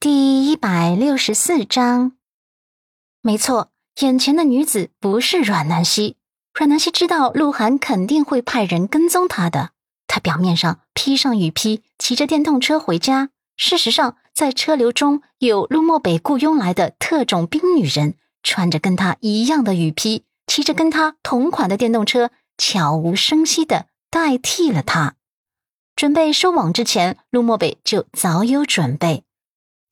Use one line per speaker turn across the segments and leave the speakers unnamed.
第一百六十四章，没错，眼前的女子不是阮南希。阮南希知道鹿晗肯定会派人跟踪她的，她表面上披上雨披，骑着电动车回家。事实上，在车流中有陆漠北雇佣来的特种兵女人，穿着跟她一样的雨披，骑着跟她同款的电动车，悄无声息的代替了他。准备收网之前，陆漠北就早有准备。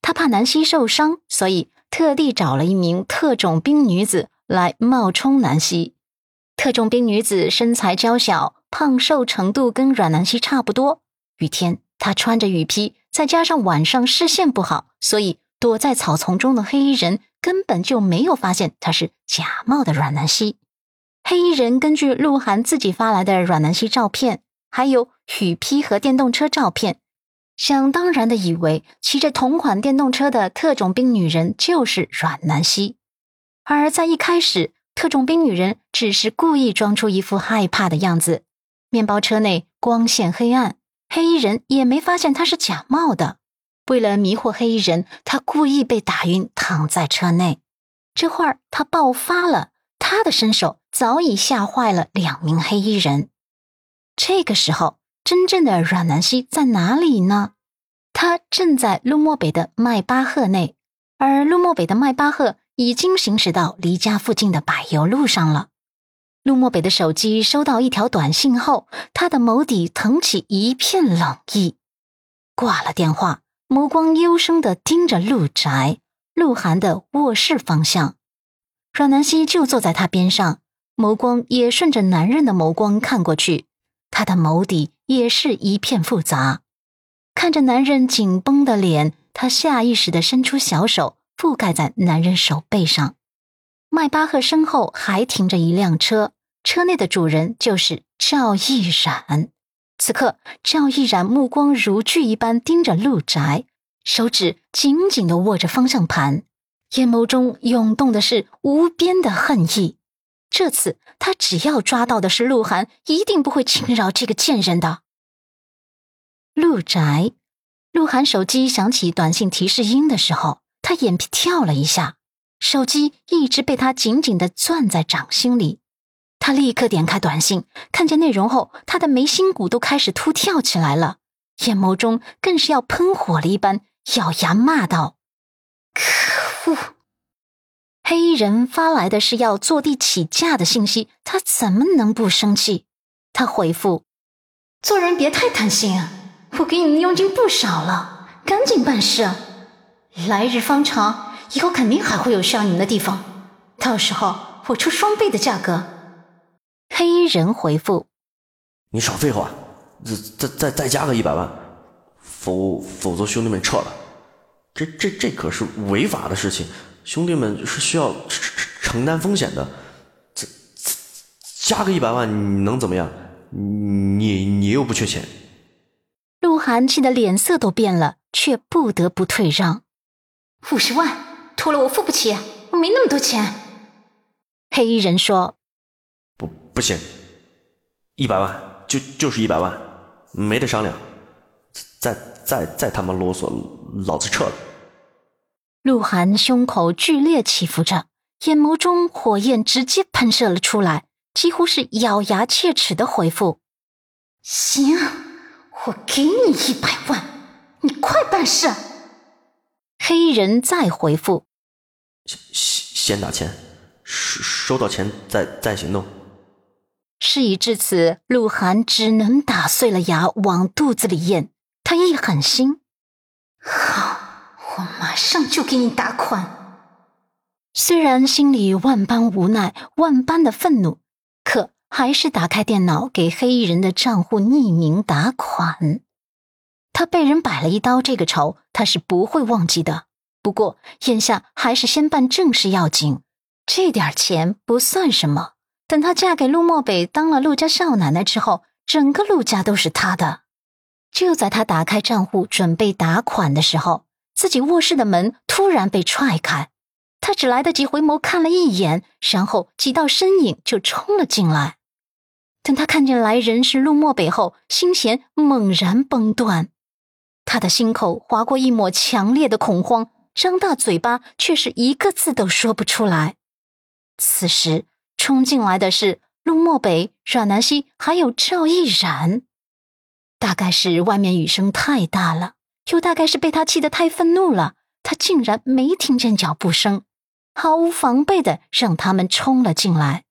他怕南希受伤，所以特地找了一名特种兵女子来冒充南希。特种兵女子身材娇小，胖瘦程度跟阮南希差不多。雨天，她穿着雨披，再加上晚上视线不好，所以躲在草丛中的黑衣人根本就没有发现她是假冒的阮南希。黑衣人根据鹿晗自己发来的阮南希照片，还有雨披和电动车照片。想当然的以为骑着同款电动车的特种兵女人就是阮南希，而在一开始，特种兵女人只是故意装出一副害怕的样子。面包车内光线黑暗，黑衣人也没发现她是假冒的。为了迷惑黑衣人，他故意被打晕，躺在车内。这会儿他爆发了，他的身手早已吓坏了两名黑衣人。这个时候。真正的阮南希在哪里呢？他正在路漠北的迈巴赫内，而路漠北的迈巴赫已经行驶到离家附近的柏油路上了。路漠北的手机收到一条短信后，他的眸底腾起一片冷意，挂了电话，眸光幽深的盯着陆宅鹿晗的卧室方向。阮南希就坐在他边上，眸光也顺着男人的眸光看过去。他的眸底也是一片复杂，看着男人紧绷的脸，他下意识的伸出小手覆盖在男人手背上。迈巴赫身后还停着一辆车，车内的主人就是赵毅然。此刻，赵毅然目光如炬一般盯着陆宅，手指紧紧的握着方向盘，眼眸中涌动的是无边的恨意。这次他只要抓到的是鹿晗，一定不会轻饶这个贱人的。鹿宅，鹿晗手机响起短信提示音的时候，他眼皮跳了一下，手机一直被他紧紧的攥在掌心里。他立刻点开短信，看见内容后，他的眉心骨都开始突跳起来了，眼眸中更是要喷火了一般，咬牙骂道：“可恶！”黑衣人发来的是要坐地起价的信息，他怎么能不生气？他回复：“做人别太贪心啊，我给你的佣金不少了，赶紧办事。来日方长，以后肯定还会有需要你们的地方，到时候我出双倍的价格。”黑衣人回复：“
你少废话，再再再再加个一百万，否否则兄弟们撤了。这这这可是违法的事情。”兄弟们是需要承承担风险的，这加个一百万你能怎么样？你你又不缺钱。
鹿晗气得脸色都变了，却不得不退让。五十万，拖了我付不起，我没那么多钱。黑衣人说：“
不不行，一百万就就是一百万，没得商量。再再再他妈啰嗦，老子撤了。”
鹿晗胸口剧烈起伏着，眼眸中火焰直接喷射了出来，几乎是咬牙切齿的回复：“行，我给你一百万，你快办事。”黑衣人再回复：“
先先打钱，收收到钱再再行动。”
事已至此，鹿晗只能打碎了牙往肚子里咽。他一狠心，好。我马上就给你打款。虽然心里万般无奈、万般的愤怒，可还是打开电脑给黑衣人的账户匿名打款。他被人摆了一刀，这个仇他是不会忘记的。不过眼下还是先办正事要紧，这点钱不算什么。等她嫁给陆漠北，当了陆家少奶奶之后，整个陆家都是她的。就在他打开账户准备打款的时候。自己卧室的门突然被踹开，他只来得及回眸看了一眼，然后几道身影就冲了进来。等他看见来人是陆漠北后，心弦猛然崩断。他的心口划过一抹强烈的恐慌，张大嘴巴却是一个字都说不出来。此时冲进来的是陆漠北、阮南希，还有赵毅然。大概是外面雨声太大了，又大概是被他气得太愤怒了，他竟然没听见脚步声，毫无防备的让他们冲了进来。